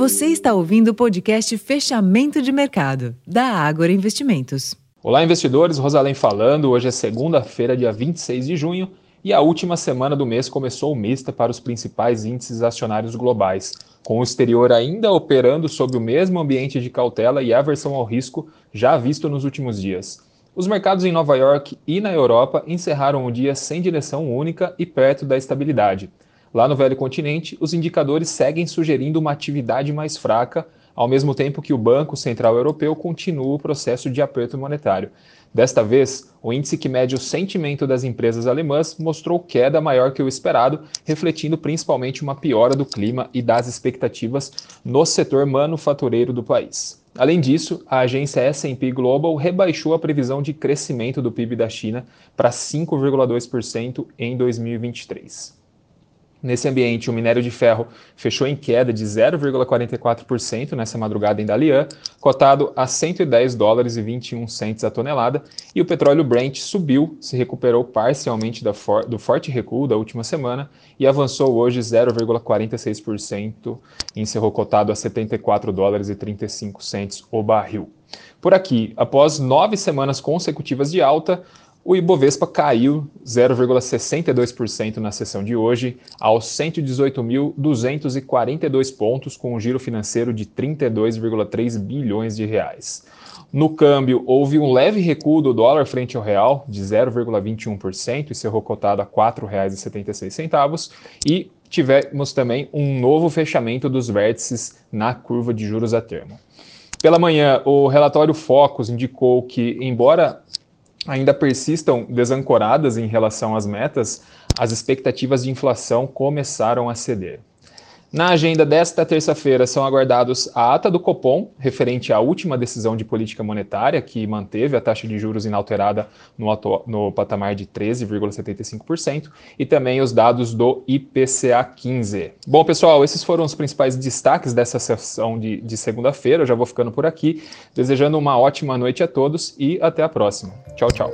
Você está ouvindo o podcast Fechamento de Mercado, da Ágora Investimentos. Olá, investidores. Rosalém falando. Hoje é segunda-feira, dia 26 de junho, e a última semana do mês começou mista para os principais índices acionários globais, com o exterior ainda operando sob o mesmo ambiente de cautela e aversão ao risco já visto nos últimos dias. Os mercados em Nova York e na Europa encerraram o dia sem direção única e perto da estabilidade. Lá no velho continente, os indicadores seguem sugerindo uma atividade mais fraca, ao mesmo tempo que o Banco Central Europeu continua o processo de aperto monetário. Desta vez, o índice que mede o sentimento das empresas alemãs mostrou queda maior que o esperado, refletindo principalmente uma piora do clima e das expectativas no setor manufatureiro do país. Além disso, a agência S&P Global rebaixou a previsão de crescimento do PIB da China para 5,2% em 2023. Nesse ambiente, o minério de ferro fechou em queda de 0,44% nessa madrugada em Dalian, cotado a 110 dólares e 21 centes a tonelada, e o petróleo Brent subiu, se recuperou parcialmente for do forte recuo da última semana e avançou hoje 0,46% e encerrou cotado a 74 dólares e 35 centes o barril. Por aqui, após nove semanas consecutivas de alta, o Ibovespa caiu 0,62% na sessão de hoje, aos 118.242 pontos, com um giro financeiro de 32,3 bilhões de reais. No câmbio, houve um leve recuo do dólar frente ao real, de 0,21%, e cerrou cotado a R$ 4,76, e tivemos também um novo fechamento dos vértices na curva de juros a termo. Pela manhã, o relatório Focus indicou que, embora ainda persistam desancoradas em relação às metas, as expectativas de inflação começaram a ceder. Na agenda desta terça-feira são aguardados a ata do Copom, referente à última decisão de política monetária, que manteve a taxa de juros inalterada no, no patamar de 13,75%, e também os dados do IPCA 15. Bom, pessoal, esses foram os principais destaques dessa sessão de, de segunda-feira. Eu já vou ficando por aqui, desejando uma ótima noite a todos e até a próxima. Tchau, tchau.